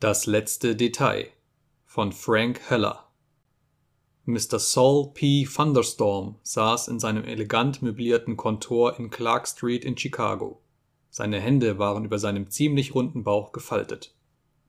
Das letzte Detail von Frank Heller Mr. Saul P. Thunderstorm saß in seinem elegant möblierten Kontor in Clark Street in Chicago. Seine Hände waren über seinem ziemlich runden Bauch gefaltet.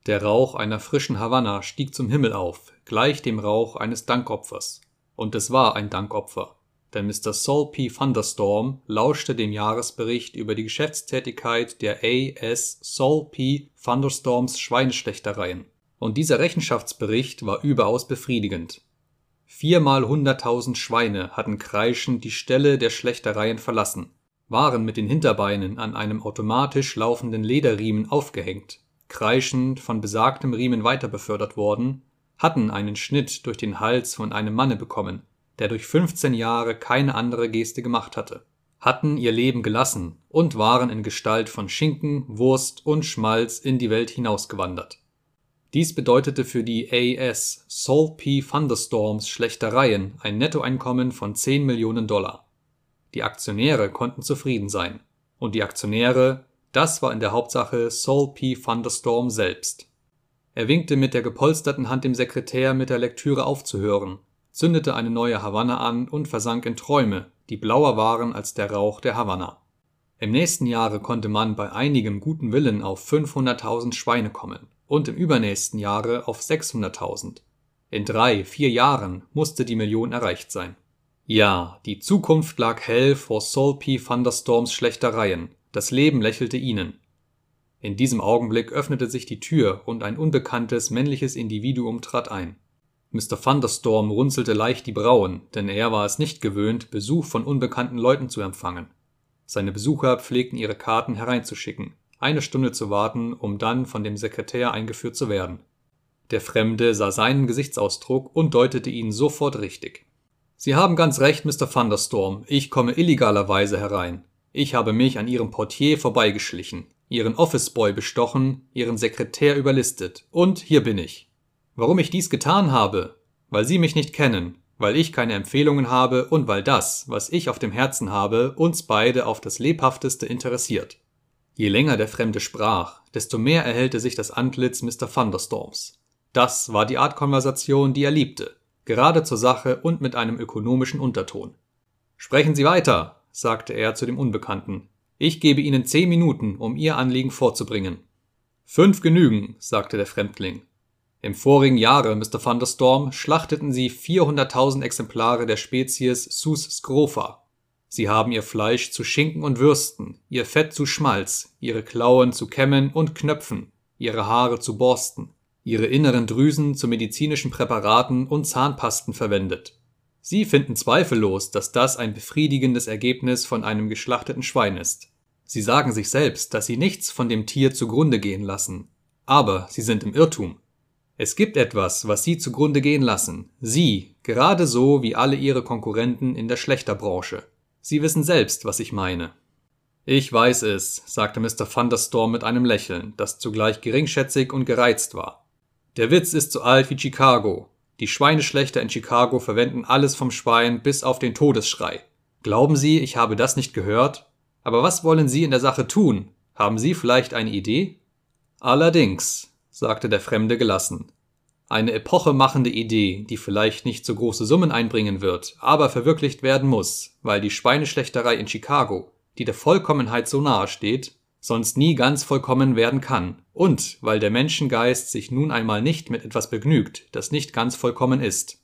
Der Rauch einer frischen Havanna stieg zum Himmel auf, gleich dem Rauch eines Dankopfers. Und es war ein Dankopfer, denn Mr. Saul P. Thunderstorm lauschte dem Jahresbericht über die Geschäftstätigkeit der A.S. Saul P. Thunderstorms Schweineschlechtereien. Und dieser Rechenschaftsbericht war überaus befriedigend. Viermal hunderttausend Schweine hatten kreischend die Stelle der Schlechtereien verlassen, waren mit den Hinterbeinen an einem automatisch laufenden Lederriemen aufgehängt, kreischend von besagtem Riemen weiter befördert worden, hatten einen Schnitt durch den Hals von einem Manne bekommen, der durch 15 Jahre keine andere Geste gemacht hatte, hatten ihr Leben gelassen und waren in Gestalt von Schinken, Wurst und Schmalz in die Welt hinausgewandert. Dies bedeutete für die A.S. Saul P. Thunderstorms Schlechtereien ein Nettoeinkommen von 10 Millionen Dollar. Die Aktionäre konnten zufrieden sein. Und die Aktionäre, das war in der Hauptsache Saul P. Thunderstorm selbst. Er winkte mit der gepolsterten Hand dem Sekretär, mit der Lektüre aufzuhören, zündete eine neue Havanna an und versank in Träume, die blauer waren als der Rauch der Havanna. Im nächsten Jahre konnte man bei einigem guten Willen auf 500.000 Schweine kommen und im übernächsten Jahre auf 600.000. In drei, vier Jahren musste die Million erreicht sein. Ja, die Zukunft lag hell vor P. Thunderstorms Schlechtereien, das Leben lächelte ihnen. In diesem Augenblick öffnete sich die Tür und ein unbekanntes männliches Individuum trat ein. Mr. Thunderstorm runzelte leicht die Brauen, denn er war es nicht gewöhnt, Besuch von unbekannten Leuten zu empfangen. Seine Besucher pflegten ihre Karten hereinzuschicken, eine Stunde zu warten, um dann von dem Sekretär eingeführt zu werden. Der Fremde sah seinen Gesichtsausdruck und deutete ihn sofort richtig. Sie haben ganz recht, Mr. Thunderstorm, ich komme illegalerweise herein. Ich habe mich an Ihrem Portier vorbeigeschlichen, Ihren Officeboy bestochen, Ihren Sekretär überlistet, und hier bin ich. Warum ich dies getan habe? Weil Sie mich nicht kennen, weil ich keine Empfehlungen habe und weil das, was ich auf dem Herzen habe, uns beide auf das lebhafteste interessiert. Je länger der Fremde sprach, desto mehr erhellte sich das Antlitz Mr. Thunderstorms. Das war die Art Konversation, die er liebte, gerade zur Sache und mit einem ökonomischen Unterton. Sprechen Sie weiter, sagte er zu dem Unbekannten. Ich gebe Ihnen zehn Minuten, um Ihr Anliegen vorzubringen. Fünf genügen, sagte der Fremdling. Im vorigen Jahre, Mr. Thunderstorm, schlachteten Sie 400.000 Exemplare der Spezies Sus scrofa, Sie haben ihr Fleisch zu Schinken und Würsten, ihr Fett zu Schmalz, ihre Klauen zu Kämmen und Knöpfen, ihre Haare zu Borsten, ihre inneren Drüsen zu medizinischen Präparaten und Zahnpasten verwendet. Sie finden zweifellos, dass das ein befriedigendes Ergebnis von einem geschlachteten Schwein ist. Sie sagen sich selbst, dass sie nichts von dem Tier zugrunde gehen lassen. Aber sie sind im Irrtum. Es gibt etwas, was sie zugrunde gehen lassen. Sie, gerade so wie alle ihre Konkurrenten in der Schlechterbranche. Sie wissen selbst, was ich meine. Ich weiß es, sagte Mr. Thunderstorm mit einem Lächeln, das zugleich geringschätzig und gereizt war. Der Witz ist so alt wie Chicago. Die Schweineschlechter in Chicago verwenden alles vom Schwein bis auf den Todesschrei. Glauben Sie, ich habe das nicht gehört? Aber was wollen Sie in der Sache tun? Haben Sie vielleicht eine Idee? Allerdings, sagte der Fremde gelassen. Eine epochemachende Idee, die vielleicht nicht so große Summen einbringen wird, aber verwirklicht werden muss, weil die Schweineschlechterei in Chicago, die der Vollkommenheit so nahe steht, sonst nie ganz vollkommen werden kann, und weil der Menschengeist sich nun einmal nicht mit etwas begnügt, das nicht ganz vollkommen ist.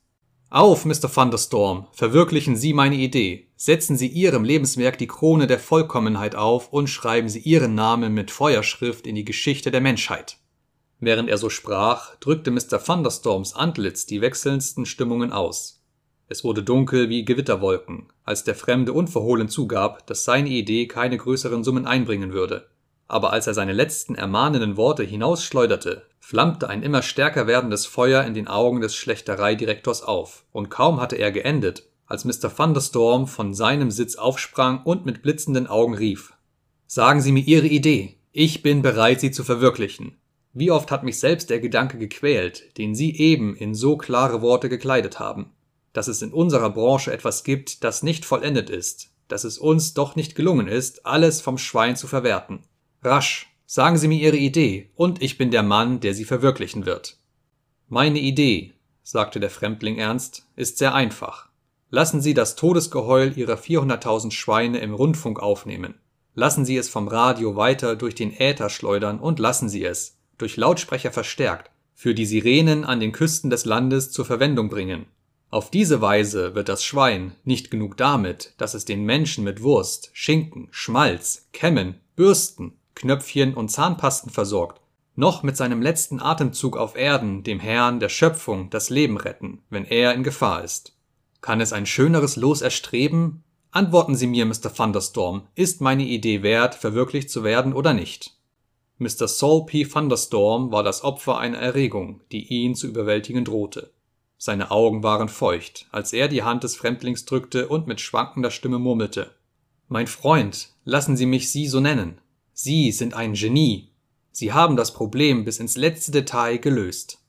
Auf, Mr. Thunderstorm, verwirklichen Sie meine Idee, setzen Sie Ihrem Lebenswerk die Krone der Vollkommenheit auf und schreiben Sie Ihren Namen mit Feuerschrift in die Geschichte der Menschheit. Während er so sprach, drückte Mr. Thunderstorms Antlitz die wechselndsten Stimmungen aus. Es wurde dunkel wie Gewitterwolken, als der Fremde unverhohlen zugab, dass seine Idee keine größeren Summen einbringen würde. Aber als er seine letzten ermahnenden Worte hinausschleuderte, flammte ein immer stärker werdendes Feuer in den Augen des Schlechtereidirektors auf, und kaum hatte er geendet, als Mr. Thunderstorm von seinem Sitz aufsprang und mit blitzenden Augen rief Sagen Sie mir Ihre Idee. Ich bin bereit, sie zu verwirklichen. Wie oft hat mich selbst der Gedanke gequält, den Sie eben in so klare Worte gekleidet haben, dass es in unserer Branche etwas gibt, das nicht vollendet ist, dass es uns doch nicht gelungen ist, alles vom Schwein zu verwerten. Rasch, Sagen Sie mir Ihre Idee, und ich bin der Mann, der sie verwirklichen wird. Meine Idee, sagte der Fremdling ernst, ist sehr einfach. Lassen Sie das Todesgeheul Ihrer 400.000 Schweine im Rundfunk aufnehmen. Lassen Sie es vom Radio weiter durch den Äther schleudern und lassen Sie es, durch Lautsprecher verstärkt, für die Sirenen an den Küsten des Landes zur Verwendung bringen. Auf diese Weise wird das Schwein nicht genug damit, dass es den Menschen mit Wurst, Schinken, Schmalz, Kämmen, Bürsten, Knöpfchen und Zahnpasten versorgt, noch mit seinem letzten Atemzug auf Erden dem Herrn der Schöpfung das Leben retten, wenn er in Gefahr ist. Kann es ein schöneres Los erstreben? Antworten Sie mir, Mr. Thunderstorm, ist meine Idee wert, verwirklicht zu werden oder nicht? Mr. Saul P. Thunderstorm war das Opfer einer Erregung, die ihn zu überwältigen drohte. Seine Augen waren feucht, als er die Hand des Fremdlings drückte und mit schwankender Stimme murmelte. Mein Freund, lassen Sie mich Sie so nennen. Sie sind ein Genie. Sie haben das Problem bis ins letzte Detail gelöst.